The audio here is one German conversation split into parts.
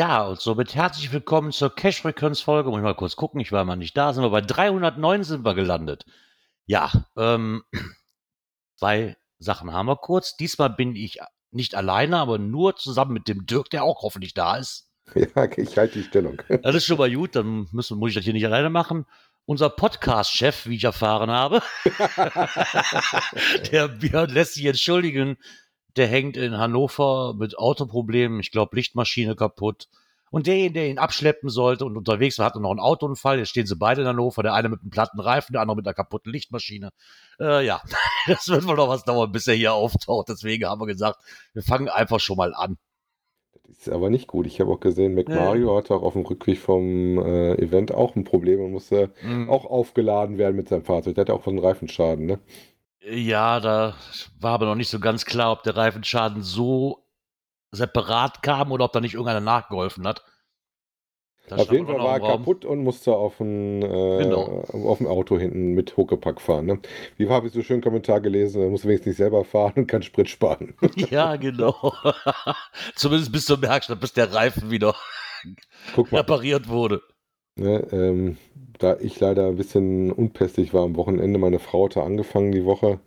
Ja, und somit herzlich willkommen zur Cash Frequenz Folge. Muss ich mal kurz gucken, ich war mal nicht da, sind wir bei 309 sind wir gelandet. Ja, ähm, zwei Sachen haben wir kurz. Diesmal bin ich nicht alleine, aber nur zusammen mit dem Dirk, der auch hoffentlich da ist. Ja, ich halte die Stellung. Das ist schon mal gut, dann müssen, muss ich das hier nicht alleine machen. Unser Podcast-Chef, wie ich erfahren habe, der Björn lässt sich entschuldigen, der hängt in Hannover mit Autoproblemen, ich glaube Lichtmaschine kaputt. Und derjenige, der ihn abschleppen sollte und unterwegs war, hatte noch einen Autounfall. Jetzt stehen sie beide in Hannover, der eine mit einem platten Reifen, der andere mit einer kaputten Lichtmaschine. Äh, ja, das wird wohl noch was dauern, bis er hier auftaucht. Deswegen haben wir gesagt, wir fangen einfach schon mal an. Das ist aber nicht gut. Ich habe auch gesehen, McMario ja. hatte auch auf dem Rückweg vom äh, Event auch ein Problem und musste mhm. auch aufgeladen werden mit seinem Fahrzeug. Der hatte auch von Reifenschaden, ne? Ja, da war aber noch nicht so ganz klar, ob der Reifenschaden so separat kam oder ob da nicht irgendeiner nachgeholfen hat. Das auf jeden Fall war er kaputt und musste auf ein, äh, genau. auf ein Auto hinten mit Huckepack fahren. Ne? Wie habe ich so schön Kommentar gelesen, er muss wenigstens nicht selber fahren und kann Sprit sparen. ja, genau. Zumindest bis zur Werkstatt, bis der Reifen wieder repariert wurde. Ne, ähm, da ich leider ein bisschen unpässlich war am Wochenende, meine Frau hatte angefangen die Woche.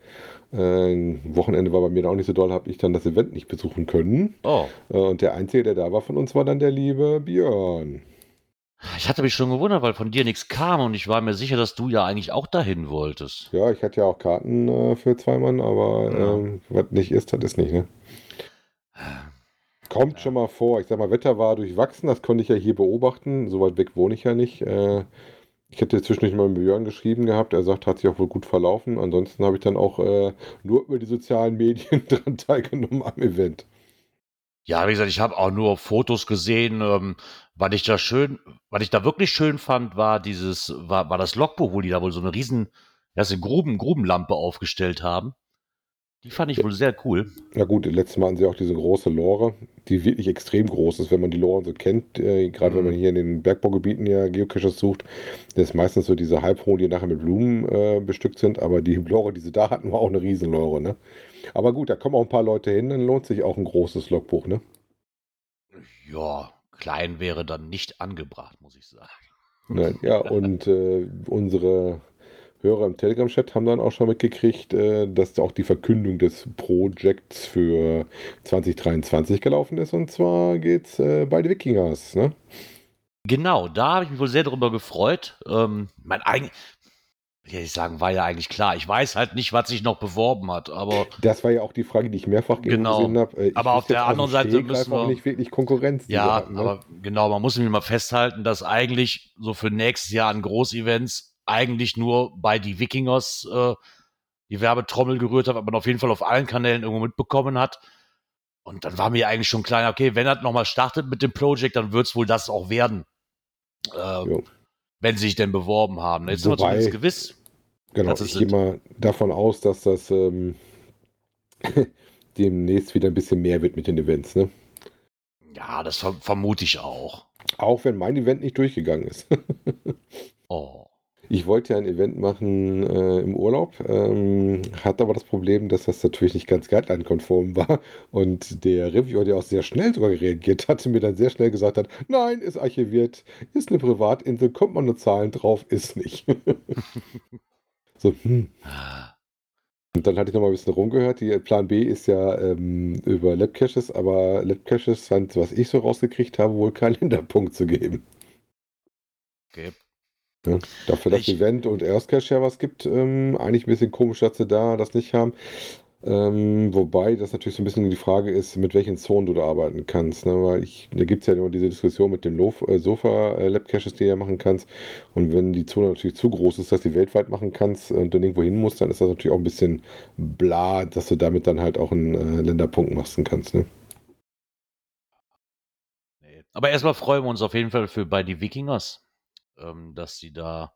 Äh, Wochenende war bei mir auch nicht so doll, habe ich dann das Event nicht besuchen können. Oh. Äh, und der Einzige, der da war von uns, war dann der liebe Björn. Ich hatte mich schon gewundert, weil von dir nichts kam und ich war mir sicher, dass du ja eigentlich auch dahin wolltest. Ja, ich hatte ja auch Karten äh, für zwei Mann, aber ja. ähm, was nicht ist, das ist nicht, ne? Kommt ja. schon mal vor. Ich sag mal, Wetter war durchwachsen, das konnte ich ja hier beobachten. So weit weg wohne ich ja nicht. Äh, ich hätte zwischendurch mal mit Björn geschrieben gehabt. Er sagt, hat sich auch wohl gut verlaufen. Ansonsten habe ich dann auch äh, nur über die sozialen Medien dran teilgenommen am Event. Ja, wie gesagt, ich habe auch nur Fotos gesehen. Ähm, was ich da schön, was ich da wirklich schön fand, war dieses, war, war das Logbuch, wo die da wohl so eine riesen, ja, so eine Gruben, Grubenlampe aufgestellt haben. Die fand ich wohl sehr cool. Na gut, letztes Mal hatten sie auch diese große Lore, die wirklich extrem groß ist, wenn man die Loren so kennt. Äh, Gerade mhm. wenn man hier in den Bergbaugebieten ja Geocaches sucht, das ist meistens so diese Halbhohen, die nachher mit Blumen äh, bestückt sind. Aber die Lore, die sie da hatten, war auch eine Riesenlore, ne? Aber gut, da kommen auch ein paar Leute hin, dann lohnt sich auch ein großes Logbuch, ne? Ja, klein wäre dann nicht angebracht, muss ich sagen. Nein, ja, und äh, unsere Hörer im Telegram-Chat haben dann auch schon mitgekriegt, äh, dass auch die Verkündung des Projekts für 2023 gelaufen ist. Und zwar geht's äh, bei den Wikingers, ne? Genau, da habe ich mich wohl sehr darüber gefreut. Ähm, mein eigen, will ich sagen, war ja eigentlich klar. Ich weiß halt nicht, was sich noch beworben hat, aber. Das war ja auch die Frage, die ich mehrfach genau. gesehen habe. Äh, aber auf der anderen Seite müssen wir. nicht wirklich Konkurrenz. Ja, hatten, ne? aber genau, man muss nämlich mal festhalten, dass eigentlich so für nächstes Jahr an Großevents eigentlich nur bei die Wikingers äh, die Werbetrommel gerührt hat, aber man auf jeden Fall auf allen Kanälen irgendwo mitbekommen hat. Und dann war mir eigentlich schon klar, okay, wenn er nochmal startet mit dem Projekt, dann wird es wohl das auch werden. Äh, wenn sie sich denn beworben haben. Jetzt Wobei, sind wir zumindest gewiss. Genau, ich gehe mal davon aus, dass das ähm, demnächst wieder ein bisschen mehr wird mit den Events, ne? Ja, das vermute ich auch. Auch wenn mein Event nicht durchgegangen ist. oh. Ich wollte ja ein Event machen äh, im Urlaub, ähm, hatte aber das Problem, dass das natürlich nicht ganz guideline-konform war. Und der Reviewer, der auch sehr schnell sogar reagiert hatte, mir dann sehr schnell gesagt hat, nein, ist archiviert, ist eine Privatinsel, kommt man nur Zahlen drauf, ist nicht. so, hm. Und dann hatte ich noch mal ein bisschen rumgehört. Die Plan B ist ja ähm, über Labcaches, aber Labcaches scheint, was ich so rausgekriegt habe, wohl keinen Hinterpunkt zu geben. Okay. Ja, dafür, dass ich, Event und Erstcash ja was gibt, ähm, eigentlich ein bisschen komisch, dass sie da das nicht haben. Ähm, wobei das natürlich so ein bisschen die Frage ist, mit welchen Zonen du da arbeiten kannst. Ne? Weil ich, da gibt es ja immer diese Diskussion mit den äh, Sofa-Lab-Caches, die du ja machen kannst. Und wenn die Zone natürlich zu groß ist, dass du die weltweit machen kannst und du nirgendwo hin musst, dann ist das natürlich auch ein bisschen bla, dass du damit dann halt auch einen äh, Länderpunkt machen kannst. Ne? Aber erstmal freuen wir uns auf jeden Fall für bei die Wikingers, ähm, dass sie da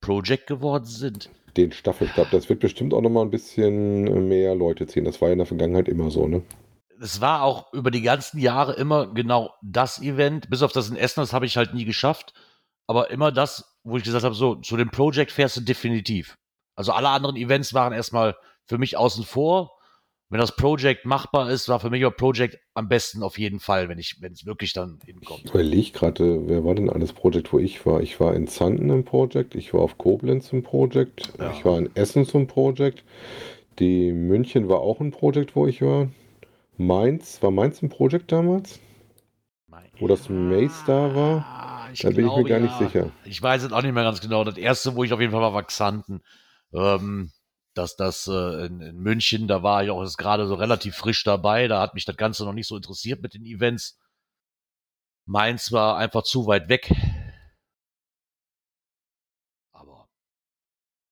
Project geworden sind. Den Staffelstab, das wird bestimmt auch nochmal ein bisschen mehr Leute ziehen. Das war ja in der Vergangenheit immer so, ne? Es war auch über die ganzen Jahre immer genau das Event, bis auf das in Essen, das habe ich halt nie geschafft. Aber immer das, wo ich gesagt habe, so, zu dem Project fährst du definitiv. Also alle anderen Events waren erstmal für mich außen vor. Wenn das Project machbar ist, war für mich auch Project am besten auf jeden Fall, wenn ich, wenn es wirklich dann hinkommt. Ich überlege gerade, wer war denn alles Project, wo ich war? Ich war in Zanten im Project, ich war auf Koblenz im Project, Ja. ich war in Essen zum Project, die München war auch ein Project, wo ich war. Mainz, war Mainz ein Project damals? Wo das Maze da war? Ah, Da bin ich mir gar nicht sicher. Ich weiß es auch nicht mehr ganz genau. Das erste, wo ich auf jeden Fall war, war Xanten. Ähm, dass das äh, in, in München, da war ich auch jetzt gerade so relativ frisch dabei. Da hat mich das Ganze noch nicht so interessiert mit den Events. Mainz war einfach zu weit weg. Aber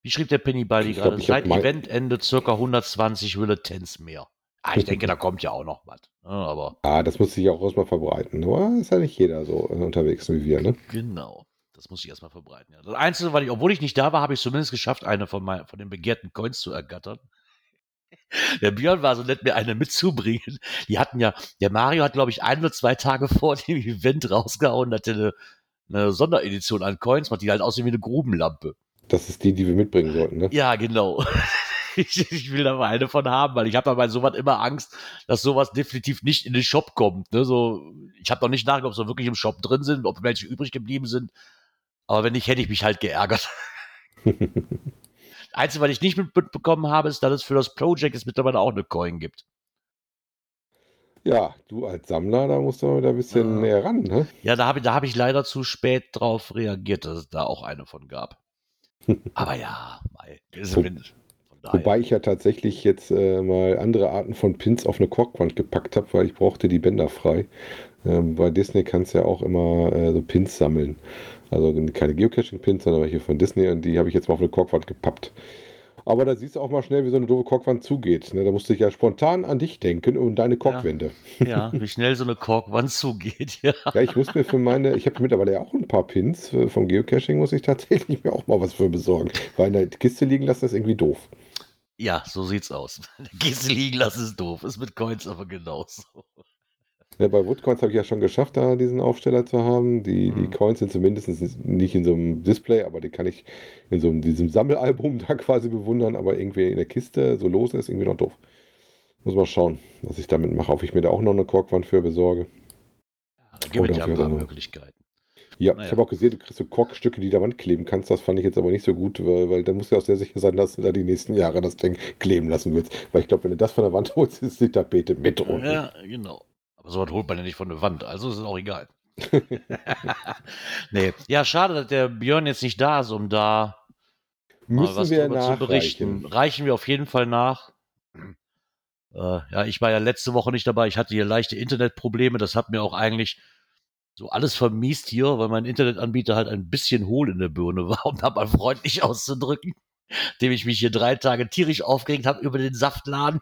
wie schrieb der Penny Baldi Ich gerade? Seit Eventende circa 120 Willetens mehr. Ah, ich denke, da kommt ja auch noch was. ne, aber Ah, das muss sich auch erstmal verbreiten. Aber ist ja nicht jeder so äh, unterwegs wie wir, ne? Genau. Das muss ich erstmal verbreiten. Ja. Das Einzige, weil ich, obwohl ich nicht da war, habe ich zumindest geschafft, eine von, mein, von den begehrten Coins zu ergattern. Der Björn war so nett, mir eine mitzubringen. Die hatten ja, der Mario hat, glaube ich, ein oder zwei Tage vor dem Event rausgehauen, hatte eine, eine Sonderedition an Coins, macht die halt aussehen wie eine Grubenlampe. Das ist die, die wir mitbringen sollten, ne? Ja, genau. Ich, ich will da mal eine von haben, weil ich habe da bei sowas immer Angst, dass sowas definitiv nicht in den Shop kommt. Ne? So, ich habe noch nicht nachgeguckt, ob sie wirklich im Shop drin sind, ob welche übrig geblieben sind. Aber wenn nicht, hätte ich mich halt geärgert. Einzige, was ich nicht mitbekommen habe, ist, dass es für das Project es mittlerweile auch eine Coin gibt. Ja, du als Sammler, da musst du wieder ein bisschen Ja. näher ran, ne? Ja, da habe ich, da hab ich leider zu spät drauf reagiert, dass es da auch eine von gab. Aber ja, mei, ist, Wo-. Wobei ich ja tatsächlich jetzt äh, mal andere Arten von Pins auf eine Korkwand gepackt habe, weil ich brauchte die Bänder frei. Ähm, bei Disney kannst du ja auch immer äh, so Pins sammeln. Also keine Geocaching-Pins, sondern welche von Disney und die habe ich jetzt mal auf eine Korkwand gepappt. Aber da siehst du auch mal schnell, wie so eine doofe Korkwand zugeht. Ne? Da musste ich ja spontan an dich denken und deine Korkwände. ja, wie schnell so eine Korkwand zugeht, ja. Ja, ich muss mir für meine, ich habe mittlerweile ja auch ein paar Pins äh, vom Geocaching, muss ich tatsächlich mir auch mal was für besorgen. Weil in der Kiste liegen lassen ist irgendwie doof. Ja, so sieht's aus. Gehst liegen lassen ist doof. Ist mit Coins aber genauso. Ja, bei Woodcoins habe ich ja schon geschafft, da diesen Aufsteller zu haben. Die, die Mhm. Coins sind zumindest nicht in so einem Display, aber die kann ich in so einem, diesem Sammelalbum da quasi bewundern. Aber irgendwie in der Kiste so los ist irgendwie noch doof. Muss mal schauen, was ich damit mache. Ob ich mir da auch noch eine Korkwand für besorge. Da gibt es ja ein paar Möglichkeiten. Ja, Naja. ich habe auch gesehen, du kriegst so Korkstücke, die da Wand kleben kannst. Das fand ich jetzt aber nicht so gut, weil, weil da musst du auch sehr sicher sein, dass du da die nächsten Jahre das Ding kleben lassen willst. Weil ich glaube, wenn du das von der Wand holst, ist die Tapete mit unten. Ja, genau. Aber sowas holt man ja nicht von der Wand, also ist es auch egal. nee. Ja, schade, dass der Björn jetzt nicht da ist, um da Müssen was wir zu berichten. Reichen wir auf jeden Fall nach. Äh, ja, ich war ja letzte Woche nicht dabei. Ich hatte hier leichte Internetprobleme. Das hat mir auch eigentlich so alles vermiest hier, weil mein Internetanbieter halt ein bisschen hohl in der Birne war, um da mal freundlich auszudrücken. Dem ich mich hier drei Tage tierisch aufgeregt habe über den Saftladen.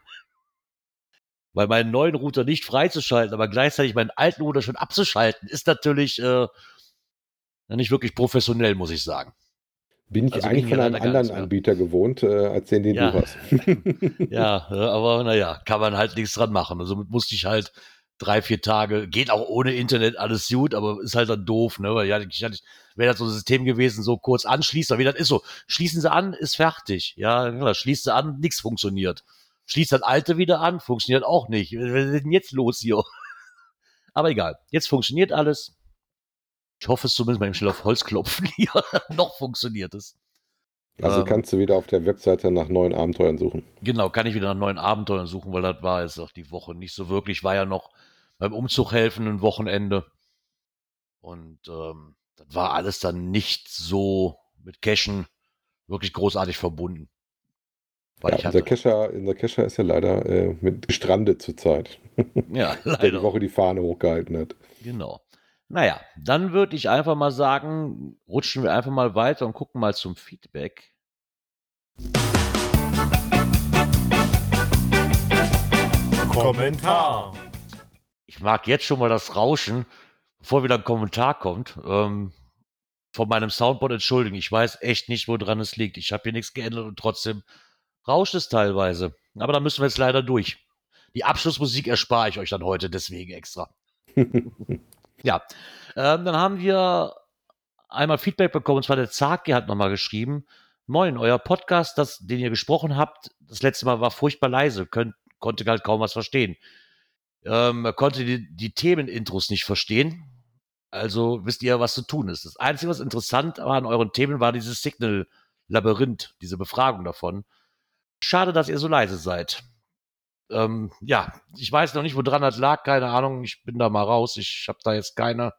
Weil meinen neuen Router nicht freizuschalten, aber gleichzeitig meinen alten Router schon abzuschalten, ist natürlich äh, nicht wirklich professionell, muss ich sagen. Bin ich Also eigentlich von einem anderen. Anbieter gewohnt, äh, als den, den Ja. du hast. Ja, äh, aber naja, kann man halt nichts dran machen. Also somit musste ich halt drei, vier Tage, geht auch ohne Internet alles gut, aber ist halt dann doof, ne? Weil ja, ich hatte, wäre das so ein System gewesen, so kurz anschließen, aber wie das ist so, schließen Sie an, ist fertig. Ja, klar, schließt Sie an, nichts funktioniert. Schließt das alte wieder an, funktioniert auch nicht. Was ist denn jetzt los hier? Aber egal, jetzt funktioniert alles. Ich hoffe es zumindest mal im schnell auf Holz klopfen hier. Noch funktioniert es. Also Ähm. kannst du wieder auf der Webseite nach neuen Abenteuern suchen. Genau, kann ich wieder nach neuen Abenteuern suchen, weil das war jetzt auch die Woche nicht so wirklich. War ja noch beim Umzug helfen ein Wochenende. Und ähm, das war alles dann nicht so mit Cashen wirklich großartig verbunden. Weil Ja, ich unser Kescher, unser Kescher ist ja leider äh, mit gestrandet zurzeit, ja, der die leider. Woche die Fahne hochgehalten hat. Genau. Naja, dann würde ich einfach mal sagen, rutschen wir einfach mal weiter und gucken mal zum Feedback. Kommentar. Ich mag jetzt schon mal das Rauschen, bevor wieder ein Kommentar kommt. Ähm, von meinem Soundboard entschuldigen. Ich weiß echt nicht, woran es liegt. Ich habe hier nichts geändert und trotzdem rauscht es teilweise. Aber da müssen wir jetzt leider durch. Die Abschlussmusik erspare ich euch dann heute deswegen extra. ja, ähm, dann haben wir einmal Feedback bekommen, und zwar der Zaki hat nochmal geschrieben, Moin, euer Podcast, das, den ihr gesprochen habt, das letzte Mal war furchtbar leise, könnt, konnte halt kaum was verstehen. Ähm, er konnte die, die Themenintros nicht verstehen. Also wisst ihr, was zu tun ist. Das Einzige, was interessant war an euren Themen, war dieses Signal-Labyrinth, diese Befragung davon. Schade, dass ihr so leise seid. Ähm, ja, ich weiß noch nicht, woran das lag, keine Ahnung. Ich bin da mal raus. Ich habe da jetzt keine.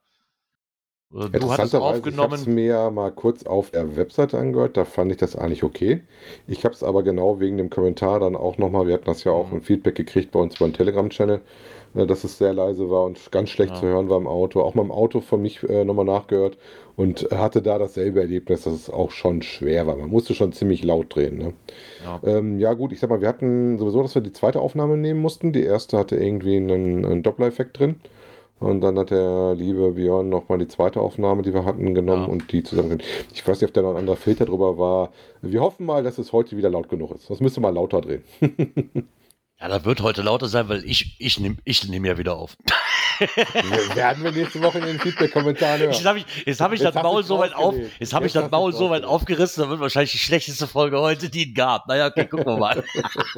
Äh, Du hattest Interessanterweise, ich habe es aufgenommen. mir mal kurz auf der Webseite angehört, da fand ich das eigentlich okay. Ich habe es aber genau wegen dem Kommentar dann auch nochmal, wir hatten das ja auch Mhm. ein Feedback gekriegt bei uns beim Telegram-Channel, äh, dass es sehr leise war und ganz schlecht Ja. zu hören war im Auto. Auch mal im Auto von mich äh, nochmal nachgehört und hatte da dasselbe Erlebnis, dass es auch schon schwer war. Man musste schon ziemlich laut drehen. Ne? Ja. Ähm, ja gut, ich sag mal, wir hatten sowieso, dass wir die zweite Aufnahme nehmen mussten. Die erste hatte irgendwie einen, einen Doppler-Effekt drin. Und dann hat der liebe Björn nochmal die zweite Aufnahme, die wir hatten, genommen Ja. und die zusammen. Ich weiß nicht, ob da noch ein anderer Filter drüber war. Wir hoffen mal, dass es heute wieder laut genug ist. Das müsste mal lauter drehen. Ja, da wird heute lauter sein, weil ich, ich nehme ich nehm ja wieder auf. Werden wir nächste Woche in den Feedback-Kommentaren hören. Jetzt habe ich, jetzt hab ich Jetzt das Maul so weit auf, jetzt habe ich das Maul so weit aufgerissen, da wird wahrscheinlich die schlechteste Folge heute, die es gab. Naja, okay, gucken wir mal.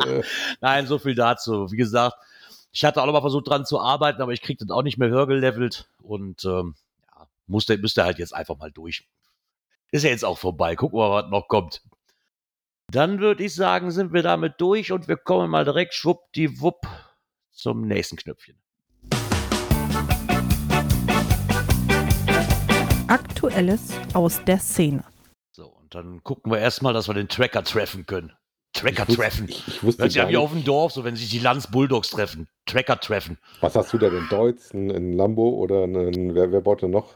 Nein, so viel dazu. Wie gesagt, ich hatte auch noch mal versucht dran zu arbeiten, aber ich krieg das auch nicht mehr hörgelevelt und ähm, ja, musste, müsste halt jetzt einfach mal durch. Ist ja jetzt auch vorbei. Gucken wir mal, was noch kommt. Dann würde ich sagen, sind wir damit durch und wir kommen mal direkt schwuppdiwupp zum nächsten Knöpfchen. Aktuelles aus der Szene. So, und dann gucken wir erstmal, dass wir den Tracker treffen können. Tracker Ich wusste- treffen. Ich, ich wusste Hört sich gar an wie auf dem Dorf, so wenn sich die Lanz Bulldogs treffen. Tracker treffen. was hast du denn, ein Deutz, ein, ein Lambo oder ein, wer, wer baut denn noch?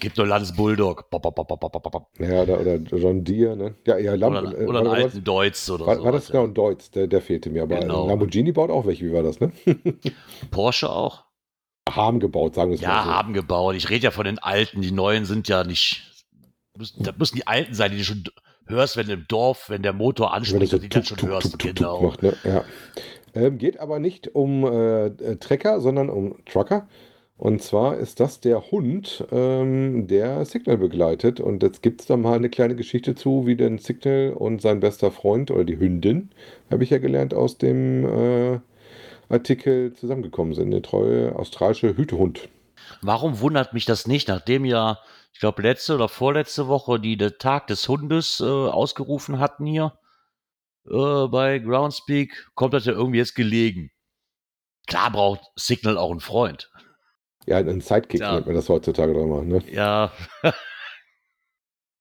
Gibt nur Lanz Bulldog. Bop, bop, bop. Ja, oder, oder John Deere, ne? Ja, ja, Lambo. Oder, äh, oder einen alten Deutz oder War, so. war das genau ein Deutz? Der, der fehlte mir. Aber Genau. Lamborghini baut auch welche. Wie war das, ne? Porsche auch? Haben gebaut, sagen wir es Ja, mal so. haben gebaut. Ich rede ja von den alten. Die neuen sind ja nicht. Müssen, das müssen die alten sein, die du schon hörst, wenn im Dorf, wenn der Motor anspringt, so dass die dann schon tuk, hörst. tuk, tuk, genau. macht, ne? ja. ähm, geht aber nicht um äh, Trecker, sondern um Trucker. Und zwar ist das der Hund, ähm, der Signal begleitet. Und jetzt gibt es da mal eine kleine Geschichte zu, wie denn Signal und sein bester Freund oder die Hündin, habe ich ja gelernt, aus dem äh, Artikel zusammengekommen sind. Der treue australische Hütehund. Warum wundert mich das nicht, nachdem ja, ich glaube, letzte oder vorletzte Woche die den Tag des Hundes äh, ausgerufen hatten hier äh, bei Groundspeak, kommt das ja irgendwie jetzt gelegen. Klar braucht Signal auch einen Freund. Ja, ein Sidekick Ja. nennt man das heutzutage doch mal. Ne? Ja,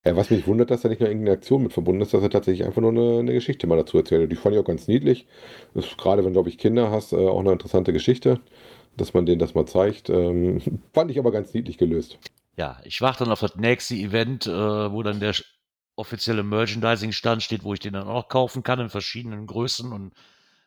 Ja, was mich wundert, dass da nicht nur irgendeine Aktion mit verbunden ist, dass er tatsächlich einfach nur eine, eine Geschichte mal dazu erzählt. Die fand ich auch ganz niedlich. Das ist gerade, wenn, glaube ich, Kinder hast, äh, auch eine interessante Geschichte, dass man denen das mal zeigt. Ähm, fand ich aber ganz niedlich gelöst. ja, ich warte dann auf das nächste Event, äh, wo dann der offizielle Merchandising-Stand steht, wo ich den dann auch noch kaufen kann in verschiedenen Größen und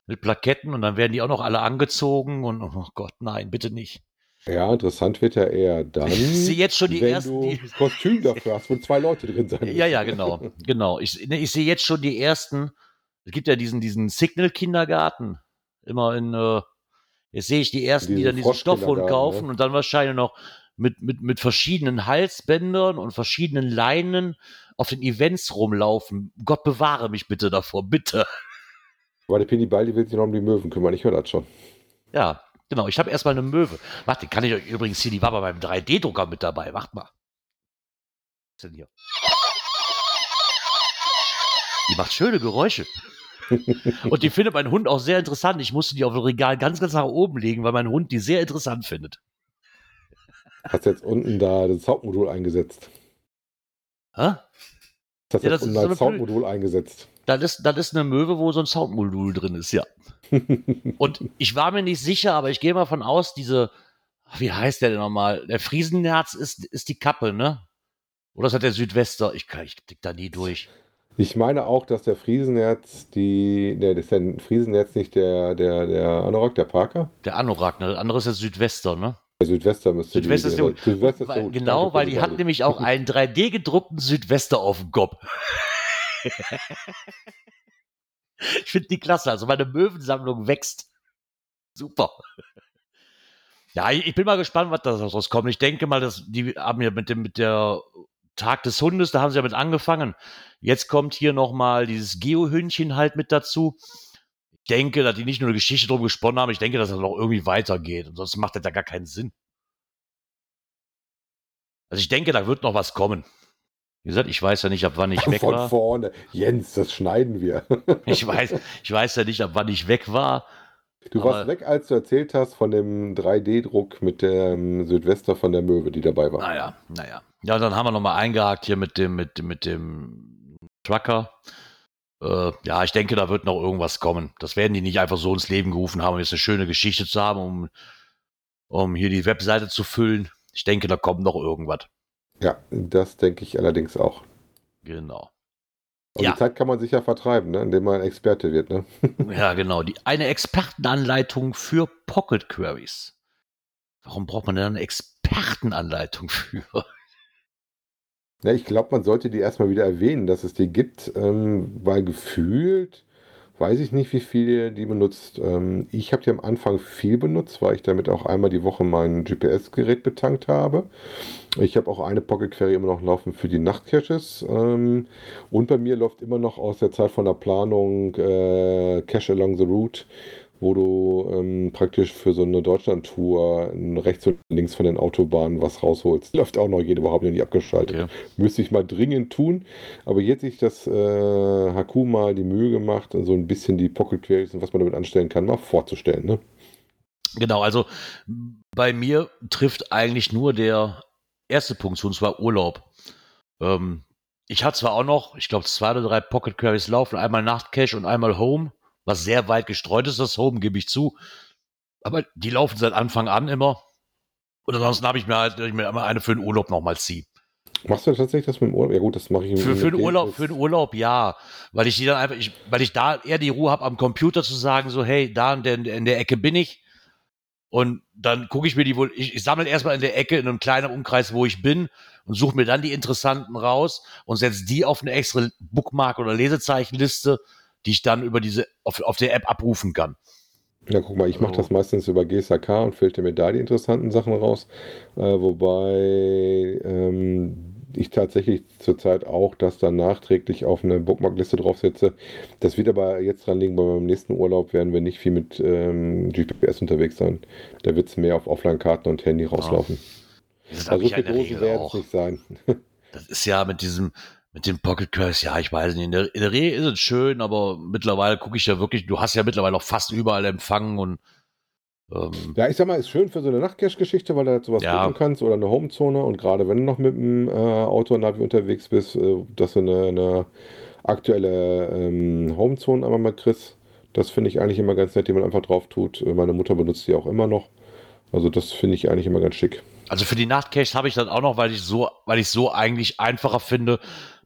mit Plaketten und dann werden die auch noch alle angezogen und oh Gott, nein, bitte nicht. Ja, interessant wird ja eher dann, Ich sehe jetzt schon die wenn ersten, du die- Kostüm dafür hast, wo zwei Leute drin sein müssen. Ja, ja, genau, genau. Ich, ne, ich sehe jetzt schon die ersten. Es gibt ja diesen, diesen Signal-Kindergarten. Immer in, äh, jetzt sehe ich die ersten, die dann diesen Stoffhund Froschkindergarten, kaufen ne? und dann wahrscheinlich noch mit, mit, mit verschiedenen Halsbändern und verschiedenen Leinen auf den Events rumlaufen. Gott bewahre mich bitte davor, bitte. Aber der Penny Baldi will sich noch um die Möwen kümmern, ich höre das schon. Ja, genau. Ich habe erstmal eine Möwe. Warte, kann ich euch übrigens hier, die war bei meinem 3D-Drucker mit dabei. Wacht mal. Was ist denn hier? Die macht schöne Geräusche. Und die findet mein Hund auch sehr interessant. Ich musste die auf dem Regal ganz, ganz nach oben legen, weil mein Hund die sehr interessant findet. Hast jetzt unten da das Hauptmodul eingesetzt. Hä? Das Ja, jetzt das ist unten als Soundmodul eingesetzt. Das ist, das ist eine Möwe, wo so ein Soundmodul drin ist, ja. Und ich war mir nicht sicher, aber ich gehe mal von aus, diese, wie heißt der denn nochmal? Der Friesenherz ist, ist die Kappe, ne? Oder ist das der Südwester? Ich, kann- ich blick da nie durch. Ich meine auch, dass der Friesenherz die. Ne, das ist der Friesenherz nicht der, der, der Anorak, der Parker? Der Anorak, ne? Der andere ist der Südwester, ne? Der Südwester müsste Südwester ist die, der- Südwester ist Weil, der- genau, weil die hat nämlich auch einen 3D gedruckten Südwester auf dem Kopf. ich finde die klasse. Also meine Möwensammlung wächst. Super. Ja, ich bin mal gespannt, was da daraus kommt. Ich denke mal, dass die haben ja mit dem mit der Tag des Hundes, da haben sie ja mit angefangen. Jetzt kommt hier noch mal dieses Geohündchen halt mit dazu. Ich denke, dass die nicht nur eine Geschichte drum gesponnen haben, ich denke, dass das noch irgendwie weitergeht. Und sonst macht das ja gar keinen Sinn. Also ich denke, da wird noch was kommen. Wie gesagt, ich weiß ja nicht, ab wann ich weg Von war. vorne. Jens, das schneiden wir. Ich weiß, ich weiß ja nicht, ab wann ich weg war. Du Aber- warst weg, als du erzählt hast von dem 3D-Druck mit dem Südwester von der Möwe, die dabei war. Naja, naja. Ja, dann haben wir nochmal eingehakt hier mit dem, mit, mit dem Trucker. Äh, ja, ich denke, da wird noch irgendwas kommen. Das werden die nicht einfach so ins Leben gerufen haben, um jetzt eine schöne Geschichte zu haben, um, um hier die Webseite zu füllen. Ich denke, da kommt noch irgendwas. Ja, das denke ich allerdings auch. Genau. Und Ja. die Zeit kann man sich ja vertreiben, ne? indem man Experte wird. Ne? Ja, genau. Die, eine Expertenanleitung für Pocket Queries. Warum braucht man denn eine Expertenanleitung für? Ja, ich glaube, man sollte die erstmal wieder erwähnen, dass es die gibt, ähm, weil gefühlt weiß ich nicht, wie viel die benutzt. Ähm, ich habe die am Anfang viel benutzt, weil ich damit auch einmal die Woche mein GPS-Gerät betankt habe. Ich habe auch eine Pocket Query immer noch laufen für die Nachtcaches. Ähm, und bei mir läuft immer noch aus der Zeit von der Planung äh, Cache Along the Route, wo du ähm, praktisch für so eine Deutschland-Tour rechts und links von den Autobahnen was rausholst. Läuft auch noch jede Woche, habe ich noch nie abgeschaltet. Okay. Müsste ich mal dringend tun. Aber jetzt sich das äh, Haku mal die Mühe gemacht, so ein bisschen die Pocket Queries und was man damit anstellen kann, mal vorzustellen. Ne? Genau, also bei mir trifft eigentlich nur der erste Punkt zu, und zwar Urlaub. Ähm, ich hatte zwar auch noch, ich glaube, zwei oder drei Pocket Queries laufen, einmal Nachtcache und einmal Home, was sehr weit gestreut ist, das Home, gebe ich zu. Aber die laufen seit Anfang an immer. Und ansonsten habe ich mir halt ich mir immer eine für den Urlaub nochmal ziehen. Machst du tatsächlich das mit dem Urlaub? Ja gut, das mache ich Für, für, den Urlaub, für den Urlaub ja, weil ich die dann einfach, ich, weil ich da eher die Ruhe habe, am Computer zu sagen, so, hey, da in der, in der Ecke bin ich. Und dann gucke ich mir die wohl, ich, ich sammle erstmal in der Ecke in einem kleinen Umkreis, wo ich bin und suche mir dann die interessanten raus und setze die auf eine extra Bookmark oder Lesezeichenliste, die ich dann über diese, auf, auf der App abrufen kann. Ja, guck mal, ich mache Also- das meistens über GSAK und filter mir da die interessanten Sachen raus. Äh, wobei ähm, ich tatsächlich zurzeit auch das dann nachträglich auf eine Bookmarkliste draufsetze. Das wird aber jetzt dran liegen, bei meinem nächsten Urlaub werden wir nicht viel mit ähm, GPS unterwegs sein. Da wird es mehr auf Offline-Karten und Handy rauslaufen. Das Also ja so in der groß Regel werden es nicht sein. Das ist ja mit diesem, mit dem Pocket Queries, ja, ich weiß nicht. In der, in der Regel ist es schön, aber mittlerweile gucke ich ja wirklich, du hast ja mittlerweile auch fast überall Empfang und ähm, Ja, ich sag mal, ist schön für so eine Nachtcache-Geschichte, weil du halt sowas Ja. gucken kannst oder eine Homezone und gerade wenn du noch mit dem äh, Auto Navi unterwegs bist, äh, dass du eine, eine aktuelle ähm, Homezone einmal mal kriegst, das finde ich eigentlich immer ganz nett, die man einfach drauf tut. Äh, Meine Mutter benutzt die auch immer noch. Also das finde ich eigentlich immer ganz schick. also für die Nachtcaches habe ich das auch noch, weil ich so, weil ich so eigentlich einfacher finde,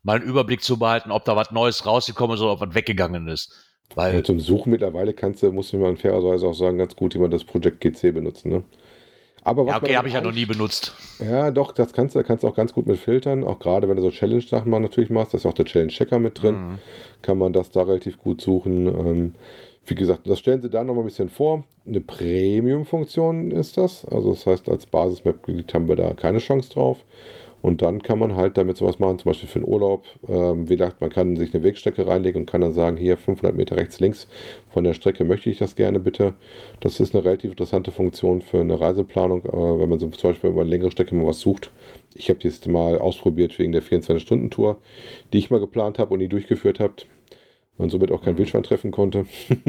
mal einen Überblick zu behalten, ob da was Neues rausgekommen ist oder ob was weggegangen ist. Weil, Und zum Suchen mittlerweile kannst du, muss ich mal fairerweise auch sagen, ganz gut immer das Projekt GC benutzen. Ne? Aber was ja, man okay, habe ich ja noch nie benutzt. Ja, doch, das kannst du, kannst du auch ganz gut mit filtern. Auch gerade wenn du so Challenge-Sachen mal natürlich machst, da ist auch der Challenge-Checker mit drin. Mhm. kann man das da relativ gut suchen. Ähm, wie gesagt, das stellen sie da noch mal ein bisschen vor. Eine Premium-Funktion ist das. Also das heißt, als Basis-Map-Mitglied haben wir da keine Chance drauf. Und dann kann man halt damit sowas machen, zum Beispiel für den Urlaub. Ähm, wie gesagt, man kann sich eine Wegstrecke reinlegen und kann dann sagen, hier 500 Meter rechts, links von der Strecke möchte ich das gerne bitte. Das ist eine relativ interessante Funktion für eine Reiseplanung, äh, wenn man so zum Beispiel über eine längere Strecke mal was sucht. Ich habe das mal ausprobiert wegen der 24-Stunden-Tour, die ich mal geplant habe und nie durchgeführt habe und somit auch kein Wildschwein treffen konnte.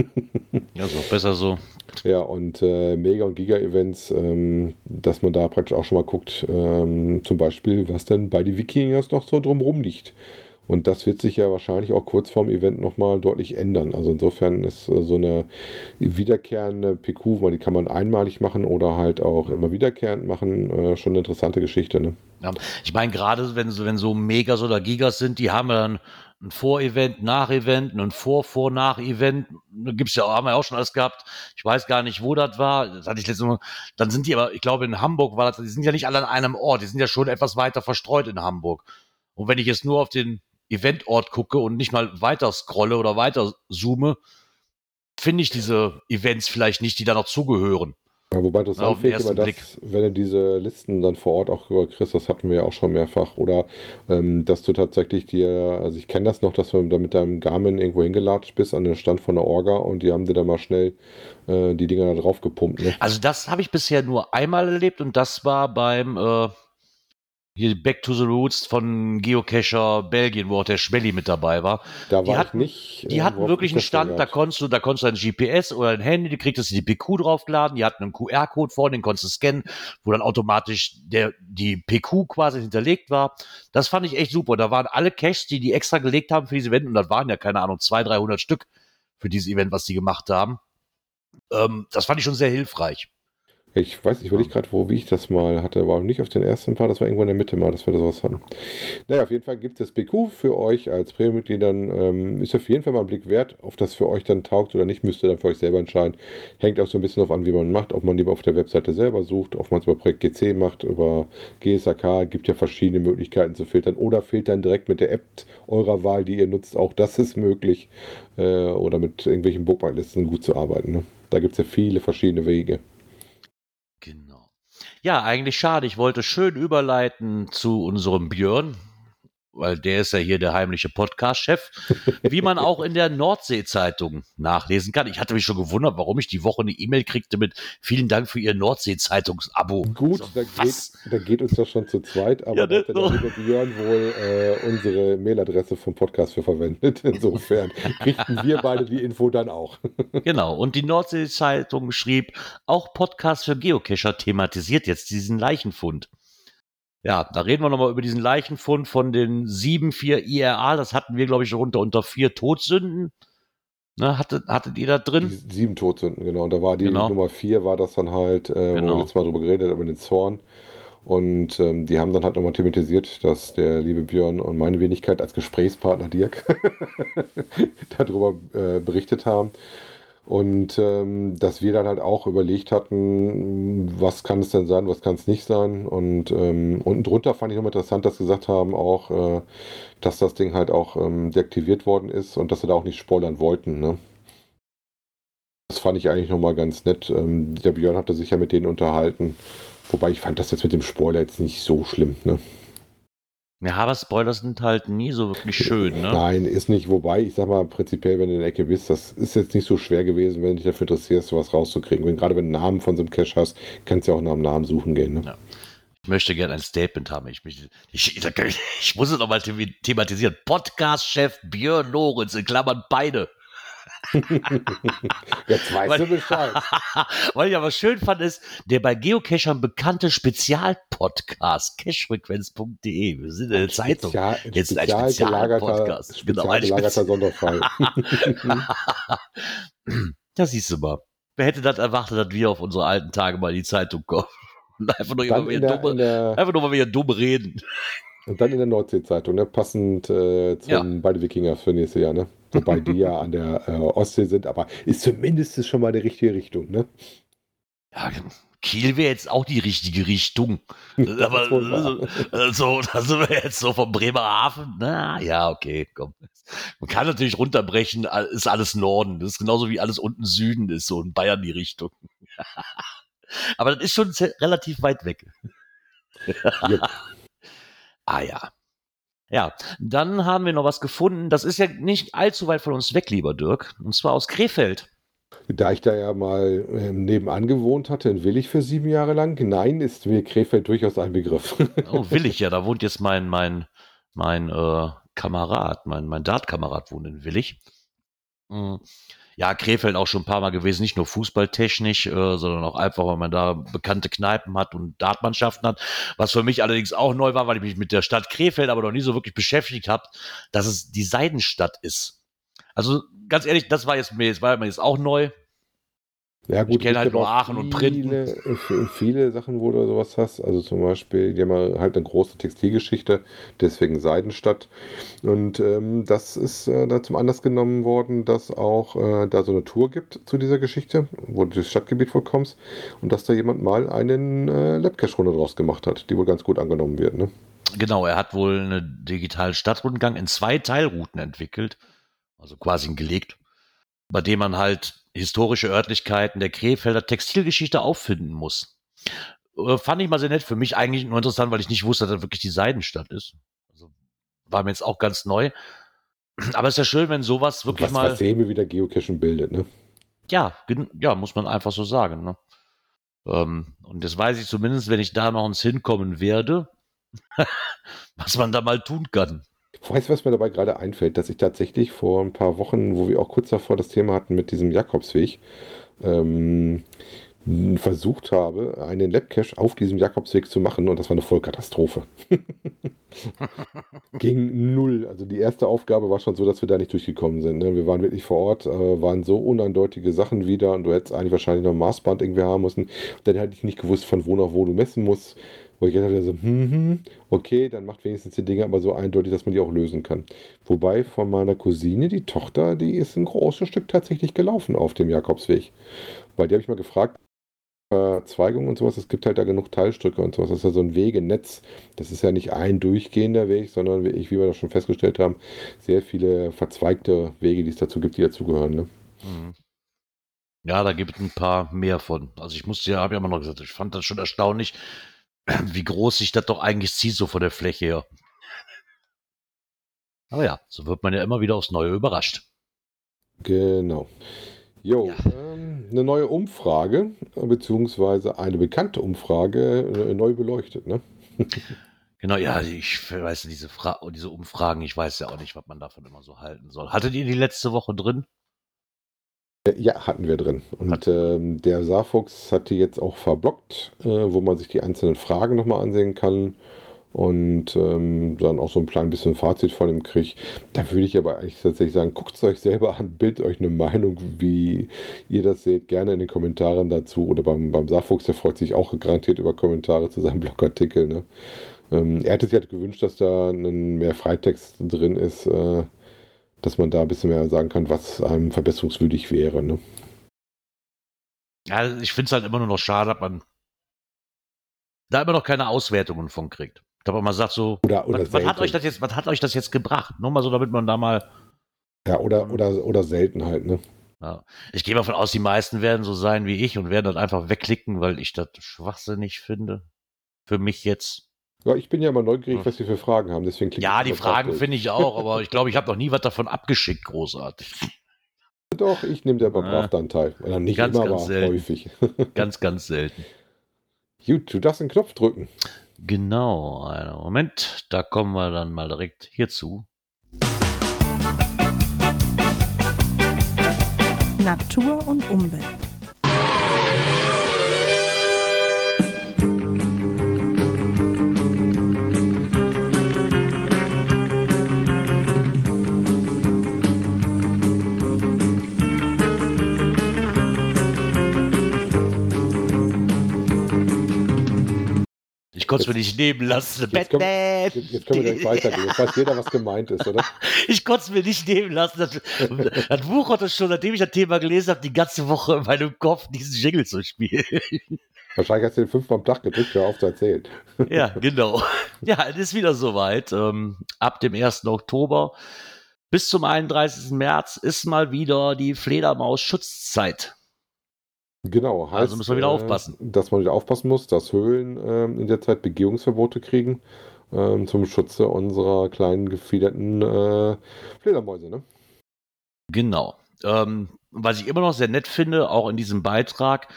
Ja, auch besser so. Ja, und äh, Mega- und Giga-Events, ähm, dass man da praktisch auch schon mal guckt, ähm, zum Beispiel, was denn bei den Wikingers noch so drumrum liegt. Und das wird sich ja wahrscheinlich auch kurz vorm Event nochmal deutlich ändern. Also insofern ist äh, so eine wiederkehrende PQ, die kann man einmalig machen oder halt auch immer wiederkehrend machen, äh, schon eine interessante Geschichte. Ne? Ja, ich meine, gerade wenn so, wenn so Megas oder Gigas sind, die haben ja dann ein Vor-Event, Nach-Event, ein Vor-Vor-Nach-Event. Gibt's ja, haben wir auch schon alles gehabt. Ich weiß gar nicht, wo das war. Das hatte ich letztes Mal. Dann sind die aber, ich glaube, in Hamburg war das, die sind ja nicht alle an einem Ort. Die sind ja schon etwas weiter verstreut in Hamburg. Und wenn ich jetzt nur auf den Eventort gucke und nicht mal weiter scrolle oder weiter zoome, finde ich diese Events vielleicht nicht, die da noch zugehören. Ja, wobei das den anfängt immer ersten das, wenn du diese Listen dann vor Ort auch kriegst, das hatten wir ja auch schon mehrfach, oder ähm, dass du tatsächlich dir, also ich kenne das noch, dass du da mit deinem Garmin irgendwo hingelatscht bist an den Stand von der Orga und die haben dir dann mal schnell äh, die Dinger da drauf gepumpt. Ne? Also das habe ich bisher nur einmal erlebt und das war beim äh, hier Back to the Roots von Geocacher Belgien, wo auch der Schmelly mit dabei war. Da Die war hatten- ich nicht. Die äh, hatten wirklich einen Stand, da konntest du, da konntest du ein GPS oder ein Handy, du kriegtest die PQ draufgeladen, die hatten einen QR-Code vorne, den konntest du scannen, wo dann automatisch der, die PQ quasi hinterlegt war. Das fand ich echt super. Da waren alle Caches, die die extra gelegt haben für dieses Event, und das waren ja, keine Ahnung, 200, 300 Stück für dieses Event, was die gemacht haben. Ähm, das fand ich schon sehr hilfreich. Ich weiß, ich überlege gerade, wo, wie ich das mal hatte, war nicht auf den ersten Paar, das war irgendwo in der Mitte mal, dass wir da sowas hatten. Naja, auf jeden Fall gibt es BQ für euch als Premium-Mitgliedern. Ähm, ist auf jeden Fall mal ein Blick wert. Ob das für euch dann taugt oder nicht, müsst ihr dann für euch selber entscheiden. Hängt auch so ein bisschen darauf an, wie man macht. Ob man lieber auf der Webseite selber sucht, ob man es über Projekt GC macht, über GSAK. Gibt ja verschiedene Möglichkeiten zu filtern. Oder filtern direkt mit der App eurer Wahl, die ihr nutzt. Auch das ist möglich. Äh, oder mit irgendwelchen Bookmarklisten gut zu arbeiten. Ne? Da gibt es ja viele verschiedene Wege. Ja, eigentlich schade. Ich wollte schön überleiten zu unserem Björn, weil der ist ja hier der heimliche Podcast-Chef, wie man auch in der Nordsee-Zeitung nachlesen kann. Ich hatte mich schon gewundert, warum ich die Woche eine E-Mail kriegte mit vielen Dank für Ihr Nordsee-Zeitungs-Abo. Gut, So, da, geht, da geht uns das schon zu zweit, aber Ja, da ne? hat ja der liebe Björn wohl äh, unsere Mailadresse vom Podcast für verwendet. Insofern kriegten wir beide die Info dann auch. Genau. Und die Nordsee-Zeitung schrieb, auch Podcast für Geocacher thematisiert jetzt diesen Leichenfund. Ja, da reden wir nochmal über diesen Leichenfund von den 7-4 IRA. Das hatten wir, glaube ich, runter unter vier Todsünden. Ne, hattet, hattet ihr da Die drin? sieben Todsünden, genau. Und da war die Genau. Nummer vier, war das dann halt, äh, wo Genau. wir letztes Mal drüber geredet über den Zorn. Und ähm, die haben dann halt nochmal thematisiert, dass der liebe Björn und meine Wenigkeit als Gesprächspartner Dirk darüber äh, berichtet haben. Und ähm, dass wir dann halt auch überlegt hatten, was kann es denn sein, was kann es nicht sein. Und ähm, unten drunter fand ich nochmal interessant, dass sie gesagt haben auch, äh, dass das Ding halt auch ähm, deaktiviert worden ist und dass sie da auch nicht spoilern wollten. Ne? Das fand ich eigentlich nochmal ganz nett. Ähm, der Björn hatte sich ja mit denen unterhalten. Wobei ich fand das jetzt mit dem Spoiler jetzt nicht so schlimm. Ne? Ja, aber Spoiler sind halt nie so wirklich schön, ne? Nein, ist nicht. Wobei, ich sag mal, prinzipiell, wenn du in der Ecke bist, das ist jetzt nicht so schwer gewesen, wenn du dich dafür interessierst, sowas rauszukriegen. Wenn, gerade wenn du einen Namen von so einem Cache hast, kannst du ja auch nach dem Namen suchen gehen. Ne? Ja. Ich möchte gerne ein Statement haben. Ich, ich, ich, ich, ich muss es nochmal thematisieren. Podcast-Chef Björn Lorenz, in Klammern beide. Jetzt weißt Weil- du Bescheid. Weil ich aber schön fand, ist der bei Geocachern bekannte Spezialpodcast, cachefrequenz.de. Wir sind in der Zeitung. Spezial, Jetzt ein spezial Spezialpodcast. spezial Genau, ein gelagerter Spezi- Sonderfall. Da siehst du mal. Wer hätte das erwartet, dass wir auf unsere alten Tage mal in die Zeitung kommen? Und einfach nur, in wir dumme, der, einfach nur, weil wir dumm reden. Und dann in der Nordsee-Zeitung, ne? passend äh, zum Ja. beide Wikinger für nächstes Jahr. Ne? Wobei die ja an der äh, Ostsee sind, aber ist zumindest schon mal die richtige Richtung. Ne? Ja, Kiel wäre jetzt auch die richtige Richtung. Aber wahr. also, da sind wir jetzt so vom Bremerhaven. Na ja, okay, komm. Man kann natürlich runterbrechen, ist alles Norden. Das ist genauso wie alles unten Süden ist, so in Bayern die Richtung. Aber das ist schon relativ weit weg. Jupp. Ah ja. Ja, dann haben wir noch was gefunden. Das ist ja nicht allzu weit von uns weg, lieber Dirk. Und zwar aus Krefeld. Da ich da ja mal ähm, nebenan gewohnt hatte, in Willig für sieben Jahre lang, nein, ist mir Krefeld durchaus ein Begriff. Oh, will ich ja. Da wohnt jetzt mein, mein, mein äh, Kamerad, mein, mein Dart-Kamerad wohnt in Willig. Mhm. Ja, Krefeld auch schon ein paar Mal gewesen, nicht nur fußballtechnisch, äh, sondern auch einfach, weil man da bekannte Kneipen hat und Dartmannschaften hat. Was für mich allerdings auch neu war, weil ich mich mit der Stadt Krefeld aber noch nie so wirklich beschäftigt habe, dass es die Seidenstadt ist. Also ganz ehrlich, das war jetzt mir jetzt war jetzt auch neu. Ja, gut, Ich kenne halt nur Aachen und Printen. Viele, viele Sachen, wo du sowas hast. Also zum Beispiel, die haben halt eine große Textilgeschichte, deswegen Seidenstadt. Und ähm, das ist äh, da zum Anlass genommen worden, dass auch äh, da so eine Tour gibt zu dieser Geschichte, wo du durchs Stadtgebiet vorkommst und dass da jemand mal einen äh, Labcache-Runde draus gemacht hat, die wohl ganz gut angenommen wird. Ne? Genau, er hat wohl einen digitalen Stadtrundgang in zwei Teilrouten entwickelt, also quasi gelegt, bei dem man halt historische Örtlichkeiten der Krefelder Textilgeschichte auffinden muss. Äh, fand ich mal sehr nett. Für mich eigentlich nur interessant, weil ich nicht wusste, dass das wirklich die Seidenstadt ist. Also war mir jetzt auch ganz neu. Aber es ist ja schön, wenn sowas wirklich Was, mal. was Semi wieder Geocaching bildet. Ne? Ja, ja, muss man einfach so sagen. Ne? Ähm, und das weiß ich zumindest, wenn ich da noch ins Hinkommen werde, was man da mal tun kann. Weißt du, was mir dabei gerade einfällt, dass ich tatsächlich vor ein paar Wochen, wo wir auch kurz davor das Thema hatten mit diesem Jakobsweg, ähm, versucht habe, einen Labcache auf diesem Jakobsweg zu machen und das war eine Vollkatastrophe. Ging null. Also die erste Aufgabe war schon so, dass wir da nicht durchgekommen sind. Ne? Wir waren wirklich vor Ort, äh, waren so uneindeutige Sachen wieder und du hättest eigentlich wahrscheinlich noch ein Maßband irgendwie haben müssen. Dann hätte ich nicht gewusst, von wo nach wo du messen musst. Wo ich gedacht habe, so, hm, hm, okay, dann macht wenigstens die Dinge aber so eindeutig, dass man die auch lösen kann. Wobei von meiner Cousine, die Tochter, die ist ein großes Stück tatsächlich gelaufen auf dem Jakobsweg. Weil die habe ich mal gefragt, Verzweigungen und sowas, es gibt halt da genug Teilstücke und sowas. Das ist ja so ein Wegenetz. Das ist ja nicht ein durchgehender Weg, sondern wie wir das schon festgestellt haben, sehr viele verzweigte Wege, die es dazu gibt, die dazugehören. Ne? Mhm. Ja, da gibt es ein paar mehr von. Also ich musste ja, habe ja immer noch gesagt, ich fand das schon erstaunlich, wie groß sich das doch eigentlich zieht, so von der Fläche her. Aber ja, so wird man ja immer wieder aufs Neue überrascht. Genau. Jo, Ja. ähm, eine neue Umfrage, beziehungsweise eine bekannte Umfrage, äh, neu beleuchtet, ne? Genau, ja, ich weiß diese, Fra diese Umfragen, ich weiß ja auch nicht, was man davon immer so halten soll. Hattet ihr die letzte Woche drin? Äh, Ja, hatten wir drin. Und ähm, der Saarfuchs hat die jetzt auch verblockt, äh, wo man sich die einzelnen Fragen nochmal ansehen kann und ähm, dann auch so ein klein bisschen Fazit von ihm kriegt. Da würde ich aber eigentlich tatsächlich sagen, guckt es euch selber an, bildet euch eine Meinung, wie ihr das seht, gerne in den Kommentaren dazu oder beim, beim Saarfuchs, der freut sich auch garantiert über Kommentare zu seinem Blogartikel. Ne? Ähm, er hätte sich halt gewünscht, dass da ein mehr Freitext drin ist, äh, dass man da ein bisschen mehr sagen kann, was einem verbesserungswürdig wäre. Ne? Ja, ich finde es halt immer nur noch schade, dass man da immer noch keine Auswertungen von kriegt. Da man mal sagt so, Oder, oder was, was hat euch das jetzt, was hat euch das jetzt gebracht? Nur mal so, damit man da mal Ja, oder, oder, oder selten halt, ne? Ja. Ich gehe mal von aus, die meisten werden so sein wie ich und werden dann einfach wegklicken, weil ich das schwachsinnig finde. Für mich jetzt. Ja, ich bin ja mal neugierig, Hm. was wir für Fragen haben, deswegen Ja, die Fragen finde ich auch, aber ich glaube, ich habe noch nie was davon abgeschickt, großartig. Doch, ich nehme da aber Ah. brav dann teil. Oder nicht Ganz, immer, ganz aber selten. häufig. Ganz, ganz selten. Gut, du darfst den Knopf drücken. Genau, einen Moment. Da kommen wir dann mal direkt hierzu. Natur und Umwelt. Konnte es mir nicht nehmen lassen. Jetzt Batman! Jetzt, jetzt können wir direkt weitergehen. Jetzt weiß jeder, was gemeint ist, oder? Ich konnte es mir nicht nehmen lassen. Das, das Buch hat es schon, nachdem ich das Thema gelesen habe, die ganze Woche in meinem Kopf diesen Jingle zu spielen. Wahrscheinlich hast du den fünfmal am Tag gedrückt, hör auf zu erzählen. Ja, genau. Ja, es ist wieder soweit. Ähm, ab dem 1. Oktober bis zum 31. März ist mal wieder die Fledermaus-Schutzzeit. Genau, heißt, Also müssen wir wieder aufpassen. dass man wieder aufpassen muss, dass Höhlen ähm, in der Zeit Begehungsverbote kriegen ähm, zum Schutze unserer kleinen gefiederten äh, Fledermäuse. Ne? Genau. Ähm, was ich immer noch sehr nett finde, auch in diesem Beitrag,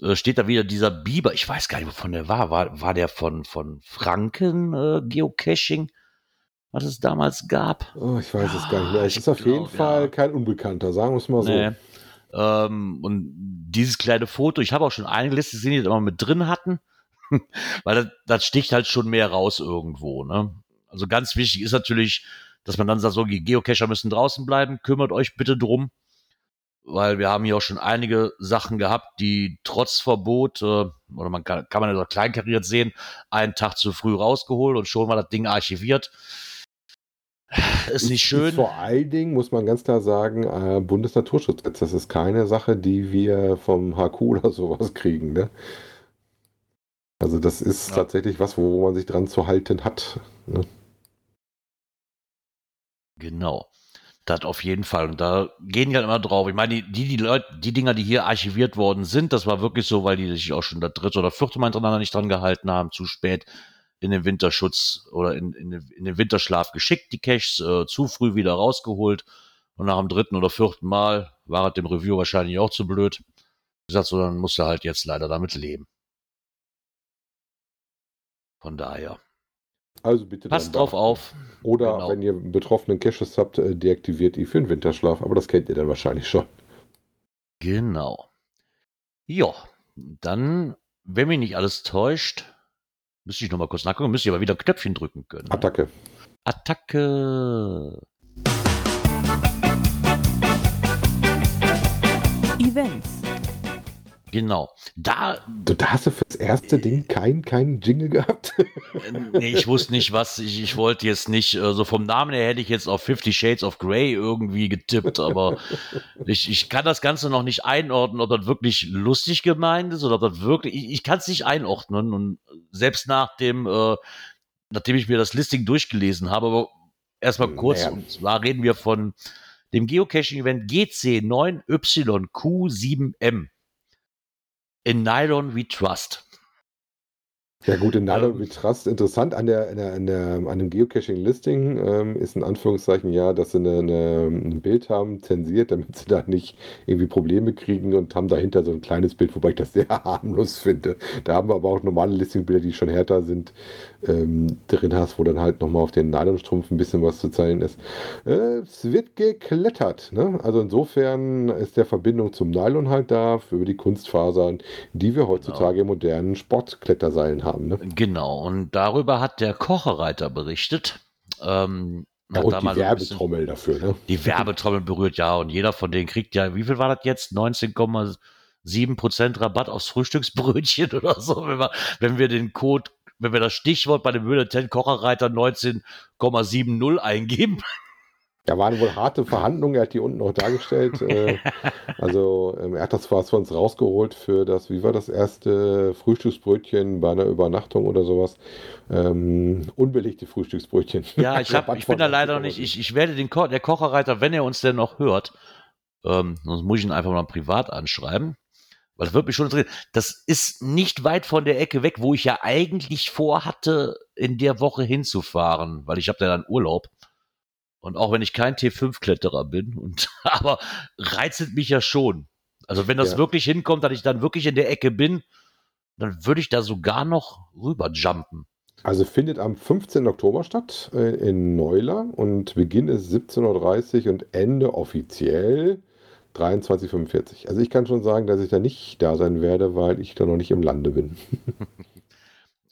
äh, steht da wieder dieser Biber. Ich weiß gar nicht, wovon der war. War, war der von, von Franken äh, Geocaching? was es damals gab. Oh, ich weiß es gar nicht mehr. Es ist auf jeden glaub, Fall ja. kein Unbekannter, sagen wir es mal so. Nee. Ähm, und dieses kleine Foto, ich habe auch schon einige Liste gesehen, die das immer mit drin hatten, weil das, das sticht halt schon mehr raus irgendwo. Ne? Also ganz wichtig ist natürlich, dass man dann sagt, so, die Geocacher müssen draußen bleiben, kümmert euch bitte drum, weil wir haben hier auch schon einige Sachen gehabt, die trotz Verbot, äh, oder man kann, kann man ja kleinkariert sehen, einen Tag zu früh rausgeholt und schon war das Ding archiviert. Ist nicht schön. Vor allen Dingen, muss man ganz klar sagen, äh, Bundesnaturschutzgesetz. Das ist keine Sache, die wir vom HQ oder sowas kriegen. Ne? Also das ist Ja. tatsächlich was, wo man sich dran zu halten hat. Ne? Genau. Das auf jeden Fall. Und da gehen die halt immer drauf. Ich meine, die, die, die Leute, die Dinger, die hier archiviert worden sind, das war wirklich so, weil die sich auch schon das dritte oder vierte Mal hintereinander nicht dran gehalten haben, zu spät in den Winterschutz oder in, in, den- in den Winterschlaf geschickt, die Caches, äh, zu früh wieder rausgeholt. Und nach dem dritten oder vierten Mal war es dem Review wahrscheinlich auch zu blöd. Wie gesagt, so, dann musst du halt jetzt leider damit leben. Von daher. Also bitte Passt drauf auf. Oder Genau. wenn ihr betroffenen Caches habt, äh, deaktiviert ihr für den Winterschlaf. Aber das kennt ihr dann wahrscheinlich schon. Genau. Ja, dann, wenn mich nicht alles täuscht, müsste ich noch mal kurz nachgucken, müsste ich aber wieder ein Knöpfchen drücken können. ne? Attacke. Attacke. Events. Genau. Da, Du, da hast du fürs erste Ding keinen kein Jingle gehabt. äh, nee, ich wusste nicht, was, ich, ich wollte jetzt nicht, äh, so vom Namen her hätte ich jetzt auf Fifty Shades of Grey irgendwie getippt, aber ich, ich kann das Ganze noch nicht einordnen, ob das wirklich lustig gemeint ist oder ob das wirklich, ich, ich kann es nicht einordnen und selbst nach dem, äh, nachdem ich mir das Listing durchgelesen habe, aber erstmal kurz, Naja. und zwar reden wir von dem Geocaching-Event GC9YQ7M in Nylon We Trust. Ja gut, in Nylon Ähm. Trust interessant an der, an der, an dem Geocaching-Listing ähm, ist in Anführungszeichen ja, dass sie eine, eine, ein Bild haben, zensiert, damit sie da nicht irgendwie Probleme kriegen und haben dahinter so ein kleines Bild, wobei ich das sehr harmlos finde. Da haben wir aber auch normale Listingbilder, die schon härter sind, ähm, drin hast, wo dann halt nochmal auf den Nylonstrumpf ein bisschen was zu zeigen ist. Äh, es wird geklettert, ne? Also insofern ist der Verbindung zum Nylon halt da, über die Kunstfasern, die wir heutzutage in modernen Sportkletterseilen haben. Ne? Genau, und darüber hat der Kochereiter berichtet. Ähm, Ja, und die Werbetrommel dafür, ne? Die Werbetrommel berührt, ja, und jeder von denen kriegt ja, wie viel war das jetzt? 19,7% Rabatt aufs Frühstücksbrötchen oder so, wenn wir, wenn wir den Code, wenn wir das Stichwort bei dem Höhle 10 Kocherreiter 19,70 eingeben. Da waren wohl harte Verhandlungen, er hat die unten auch dargestellt. äh, also ähm, er hat das was von uns rausgeholt für das, wie war das erste Frühstücksbrötchen bei einer Übernachtung oder sowas. Ähm, unbelegte Frühstücksbrötchen. Ja, ich, hab, ich bin da leider 80 nicht. Ich, ich werde den Ko der Kocherreiter, wenn er uns denn noch hört, ähm, sonst muss ich ihn einfach mal privat anschreiben. Weil das würde mich schon interessieren. Das ist nicht weit von der Ecke weg, wo ich ja eigentlich vorhatte, in der Woche hinzufahren, weil ich habe da dann Urlaub. Und auch wenn ich kein T5-Kletterer bin, und aber reizet mich ja schon. Also wenn das Ja. wirklich hinkommt, dass ich dann wirklich in der Ecke bin, dann würde ich da sogar noch rüber jumpen. Also findet am 15. Oktober statt äh, in Neuler und Beginn ist 17.30 Uhr und Ende offiziell 23.45 Also ich kann schon sagen, dass ich da nicht da sein werde, weil ich da noch nicht im Lande bin.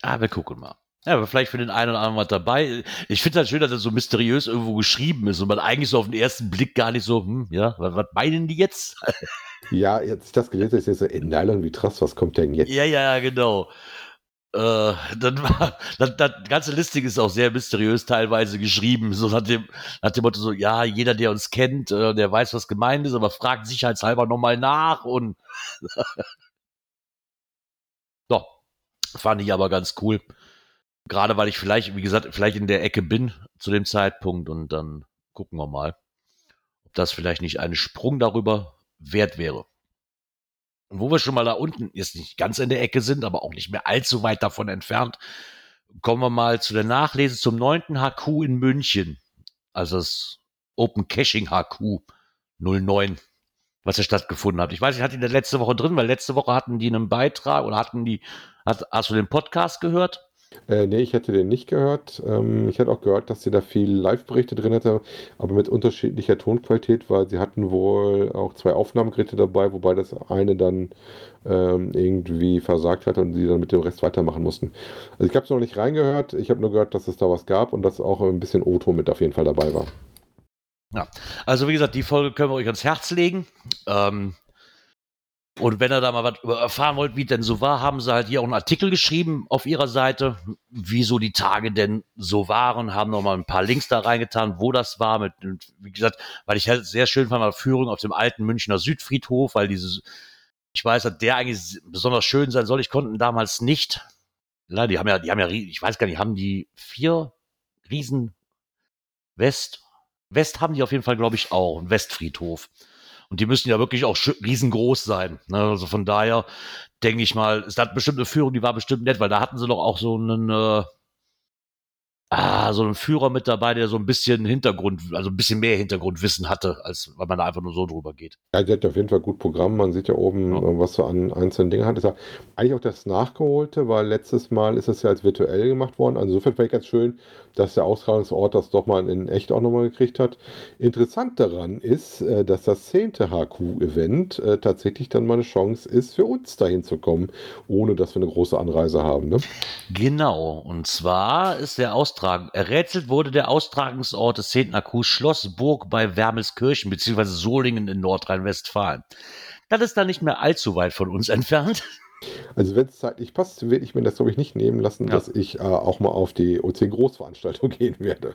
Ah, wir gucken mal. Ja, aber vielleicht für den einen oder anderen was dabei. Ich finde halt schön, dass das so mysteriös irgendwo geschrieben ist und man eigentlich so auf den ersten Blick gar nicht so, hm, ja, was, was meinen die jetzt? Ja, jetzt ich das gelesen habe, ich so, in Nylon wie Trass, was kommt denn jetzt? ja, ja, genau. Äh, dann war, das, das ganze Listing ist auch sehr mysteriös teilweise geschrieben, so nach dem, nach dem Motto so, ja, jeder, der uns kennt, äh, der weiß, was gemeint ist, aber fragt sicherheitshalber nochmal nach und doch, fand ich aber ganz cool. Gerade weil ich vielleicht, wie gesagt, vielleicht in der Ecke bin zu dem Zeitpunkt und dann gucken wir mal, ob das vielleicht nicht einen Sprung darüber wert wäre. Und wo wir schon mal da unten jetzt nicht ganz in der Ecke sind, aber auch nicht mehr allzu weit davon entfernt, kommen wir mal zu der Nachlese zum neunten HQ in München. Also das Open Caching HQ 09, was ja stattgefunden hat. Ich weiß, ich hatte ihn letzte Woche drin, weil letzte Woche hatten die einen Beitrag oder hatten die, hat, hast du den Podcast gehört? Äh, nee, ich hätte den nicht gehört. Ähm, ich hatte auch gehört, dass sie da viel Live-Berichte drin hatte, aber mit unterschiedlicher Tonqualität, weil sie hatten wohl auch zwei Aufnahmegeräte dabei, wobei das eine dann ähm, irgendwie versagt hat und sie dann mit dem Rest weitermachen mussten. Also ich habe es noch nicht reingehört, ich habe nur gehört, dass es da was gab und dass auch ein bisschen Oto mit auf jeden Fall dabei war. Ja, also wie gesagt, die Folge können wir euch ans Herz legen. Ähm, und wenn ihr da mal was erfahren wollt, wie denn so war, haben sie halt hier auch einen Artikel geschrieben auf ihrer Seite, wieso die Tage denn so waren, haben noch mal ein paar Links da reingetan, wo das war, mit, wie gesagt, weil ich halt sehr schön fand, mal Führung auf dem alten Münchner Südfriedhof, weil dieses, ich weiß, dass der eigentlich besonders schön sein soll. Ich konnte damals nicht. Na, die haben ja, die haben ja, ich weiß gar nicht, haben die vier Riesen West, West haben die auf jeden Fall, glaube ich, auch, ein Westfriedhof. Und die müssen ja wirklich auch riesengroß sein. Ne? Also von daher denke ich mal, ist das bestimmt eine Führung, die war bestimmt nett, weil da hatten sie doch auch so einen, äh, ah, so einen Führer mit dabei, der so ein bisschen Hintergrund, also ein bisschen mehr Hintergrundwissen hatte, als weil man da einfach nur so drüber geht. Ja, der hat auf jeden Fall gut Programm. Man sieht ja oben, ja. was so an einzelnen Dingen hat. Ist ja eigentlich auch das Nachgeholte, weil letztes Mal ist es ja als virtuell gemacht worden. Also insofern vielleicht ganz schön, dass der Austragungsort das doch mal in echt auch nochmal gekriegt hat. Interessant daran ist, äh, dass das 10. HQ-Event äh, tatsächlich dann mal eine Chance ist, für uns dahin zu kommen, ohne dass wir eine große Anreise haben. Ne? Genau. Und zwar ist der Austragen, errätselt wurde der Austragungsort des 10. HQ Schlossburg bei Wermelskirchen bzw. Solingen in Nordrhein-Westfalen. Das ist dann nicht mehr allzu weit von uns entfernt. Also wenn es zeitlich passt, werde ich mir das, glaube ich, nicht nehmen lassen, ja. dass ich äh, auch mal auf die OC-Großveranstaltung gehen werde.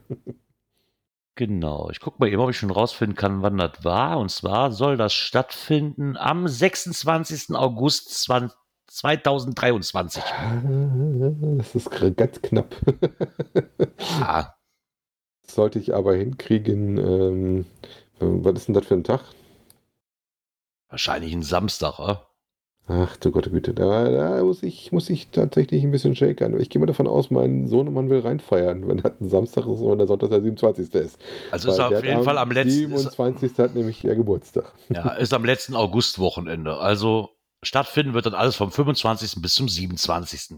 Genau, ich gucke mal eben, ob ich schon rausfinden kann, wann das war. Und zwar soll das stattfinden am 26. August 20, 2023. Das ist ganz knapp. ja. Sollte ich aber hinkriegen, ähm, was ist denn das für ein Tag? Wahrscheinlich ein Samstag, oder? Ach du Gott, Güte, da, da, muss, ich, muss ich tatsächlich ein bisschen shakern. Ich gehe mal davon aus, mein Sohnemann will reinfeiern, wenn das ein Samstag ist und der Sonntag der 27. ist. Also Weil ist er auf jeden Fall am letzten. 27. Ist, hat nämlich ihr Geburtstag. Ja, ist am letzten Augustwochenende. Also stattfinden wird dann alles vom 25. bis zum 27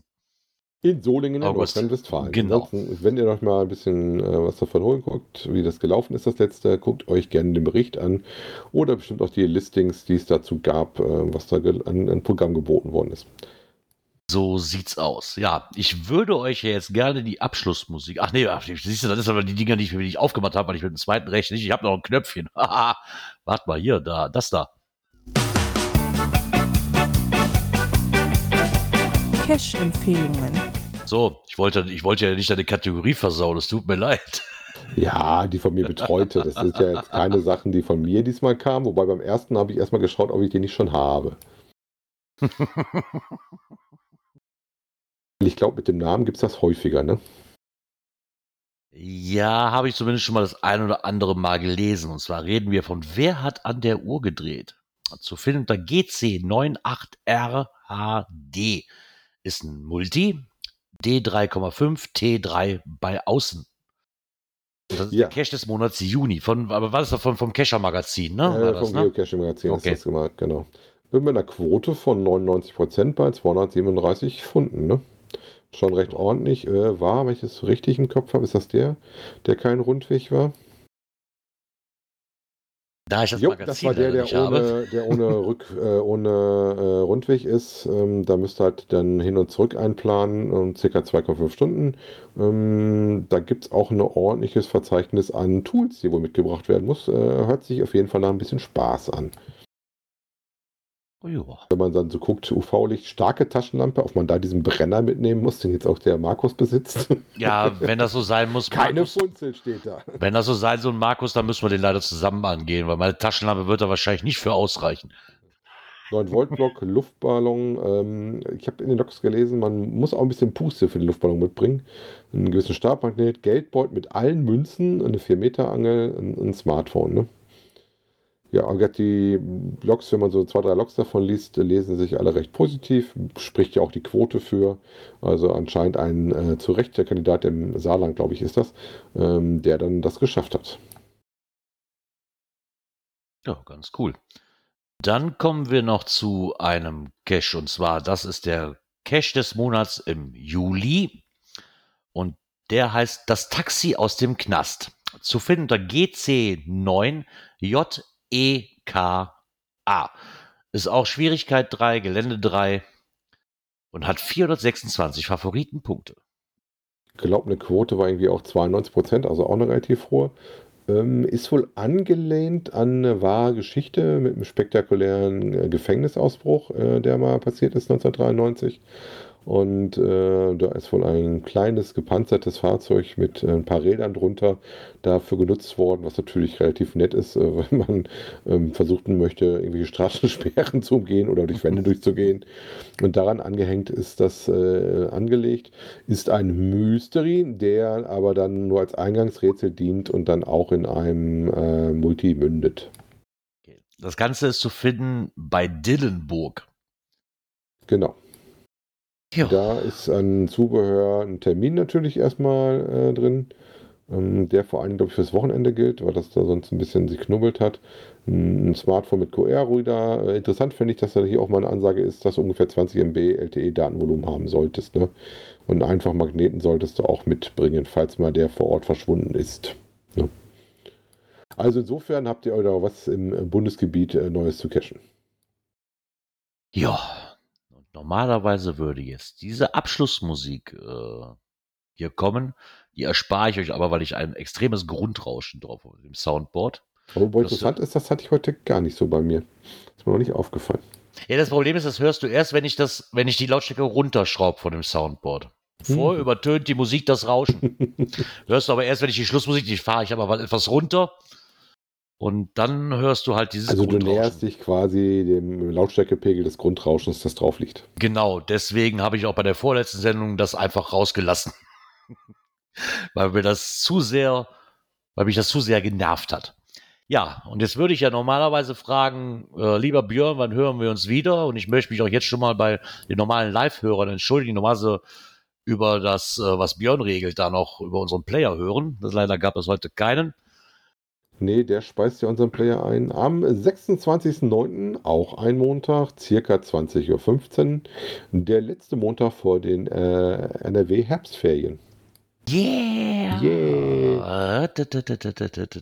in Solingen in Nordrhein-Westfalen. Genau. wenn ihr noch mal ein bisschen äh, was davon holen guckt, wie das gelaufen ist, das letzte, guckt euch gerne den Bericht an oder bestimmt auch die Listings, die es dazu gab, äh, was da an, an Programm geboten worden ist. So sieht's aus. Ja, ich würde euch ja jetzt gerne die Abschlussmusik. Ach nee, siehst du, das ist aber die Dinger, die ich, die ich aufgemacht habe, weil ich mit dem zweiten Recht nicht. Ich habe noch ein Knöpfchen. Warte mal, hier, da, das da. Cash-Empfehlungen. So, ich wollte, ich wollte ja nicht deine Kategorie versauen, es tut mir leid. Ja, die von mir betreute. Das sind ja jetzt keine Sachen, die von mir diesmal kamen. Wobei beim ersten habe ich erstmal geschaut, ob ich die nicht schon habe. ich glaube, mit dem Namen gibt es das häufiger, ne? Ja, habe ich zumindest schon mal das ein oder andere Mal gelesen. Und zwar reden wir von Wer hat an der Uhr gedreht? Zu finden unter GC98RHD ist ein Multi, D3,5, T3 bei Außen. Und das ist ja. der Cache des Monats Juni. Von, aber war das davon vom Cacher Magazin, ne? Ja, vom ne? Geocaching Magazin okay. ist das gemacht, genau. Mit einer Quote von 99% bei 237 Funden, ne? Schon recht ordentlich. Äh, war, wenn ich das richtig im Kopf habe, ist das der, der kein Rundweg war? Da ich das jo, Magazin das war der, der ohne, der ohne, Rück, äh, ohne äh, Rundweg ist. Ähm, da müsst ihr halt dann hin und zurück einplanen, um circa 2,5 Stunden. Ähm, da gibt es auch ein ordentliches Verzeichnis an Tools, die wohl mitgebracht werden muss. Äh, hört sich auf jeden Fall nach ein bisschen Spaß an. Oh, Wenn man dann so guckt, UV-Licht, starke Taschenlampe, ob man da diesen Brenner mitnehmen muss, den jetzt auch der Markus besitzt. Ja, wenn das so sein muss. Keine Markus, Funzel steht da. Wenn das so sein soll, Markus, dann müssen wir den leider zusammen angehen, weil meine Taschenlampe wird da wahrscheinlich nicht für ausreichen. 9 Volt Block, Luftballon. Ähm, ich habe in den Logs gelesen, man muss auch ein bisschen Puste für den Luftballon mitbringen. Einen gewissen Stabmagnet, Geldbeutel mit allen Münzen, eine 4 Meter Angel, ein, ein Smartphone. Ne? Ja, die Logs, wenn man so zwei, drei Logs davon liest, lesen sich alle recht positiv. Spricht ja auch die Quote für. Also anscheinend ein äh, zu Recht der Kandidat im Saarland, glaube ich, ist das, ähm, der dann das geschafft hat. Ja, ganz cool. Dann kommen wir noch zu einem Cache und zwar, das ist der Cache des Monats im Juli. Und der heißt Das Taxi aus dem Knast. Zu finden unter GC9JEKA. Ist auch Schwierigkeit 3, Gelände 3 und hat 426 Favoritenpunkte. Ich glaube, eine Quote war irgendwie auch 92 Prozent, also auch eine relativ hohe. Ähm, ist wohl angelehnt an eine wahre Geschichte mit einem spektakulären äh, Gefängnisausbruch, äh, der mal passiert ist 1993. Und äh, da ist wohl ein kleines gepanzertes Fahrzeug mit äh, ein paar Rädern drunter dafür genutzt worden, was natürlich relativ nett ist, äh, wenn man ähm, versuchen möchte, irgendwelche Straßensperren zu umgehen oder durch Wände durchzugehen. Und daran angehängt ist das äh, angelegt, ist ein Mystery, der aber dann nur als Eingangsrätsel dient und dann auch in einem äh, Multi mündet. Das Ganze ist zu finden bei Dillenburg. Genau. Ja. Da ist an Zubehör ein Termin natürlich erstmal äh, drin, ähm, der vor allem, glaube ich, fürs Wochenende gilt, weil das da sonst ein bisschen sich knubbelt hat. Ein Smartphone mit QR-Reader. Äh, interessant finde ich, dass da hier auch mal eine Ansage ist, dass du ungefähr 20 MB LTE-Datenvolumen haben solltest. Ne? Und einfach Magneten solltest du auch mitbringen, falls mal der vor Ort verschwunden ist. Ne? Also insofern habt ihr da was im Bundesgebiet äh, Neues zu cachen. Ja. Normalerweise würde jetzt diese Abschlussmusik äh, hier kommen. Die erspare ich euch aber, weil ich ein extremes Grundrauschen drauf habe, dem Soundboard. Aber wo interessant ist, das hatte ich heute gar nicht so bei mir. Ist mir noch nicht aufgefallen. Ja, das Problem ist, das hörst du erst, wenn ich das, wenn ich die Lautstärke runterschraube von dem Soundboard. Vorher Hm. übertönt die Musik das Rauschen. hörst du aber erst, wenn ich die Schlussmusik, die fahre ich aber mal etwas runter. Und dann hörst du halt dieses Also du näherst dich quasi dem Lautstärkepegel des Grundrauschens, das drauf liegt. Genau, deswegen habe ich auch bei der vorletzten Sendung das einfach rausgelassen. weil mir das zu sehr, weil mich das zu sehr genervt hat. Ja, und jetzt würde ich ja normalerweise fragen, äh, lieber Björn, wann hören wir uns wieder? Und ich möchte mich auch jetzt schon mal bei den normalen Live-Hörern entschuldigen, normalerweise über das, äh, was Björn regelt, da noch über unseren Player hören. Das leider gab es heute keinen. Nee, der speist ja unseren Player ein. Am 26.09., auch ein Montag, circa 20.15 Uhr. Der letzte Montag vor den äh, NRW-Herbstferien. Yeah!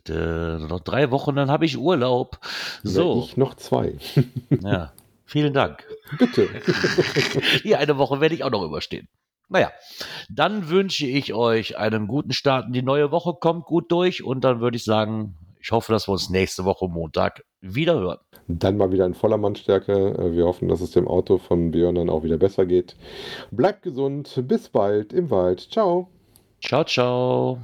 Äh, noch drei Wochen, dann habe ich Urlaub. So. Ich noch zwei. ja. Vielen Dank. Bitte. Hier eine Woche werde ich auch noch überstehen. Naja, dann wünsche ich euch einen guten Start in die neue Woche. Kommt gut durch und dann würde ich sagen, ich hoffe, dass wir uns nächste Woche Montag wieder hören. Dann mal wieder in voller Mannstärke. Äh, Wir hoffen, dass es dem Auto von Björn dann auch wieder besser geht. Bleibt gesund. Bis bald im Wald. Ciao. Ciao, ciao.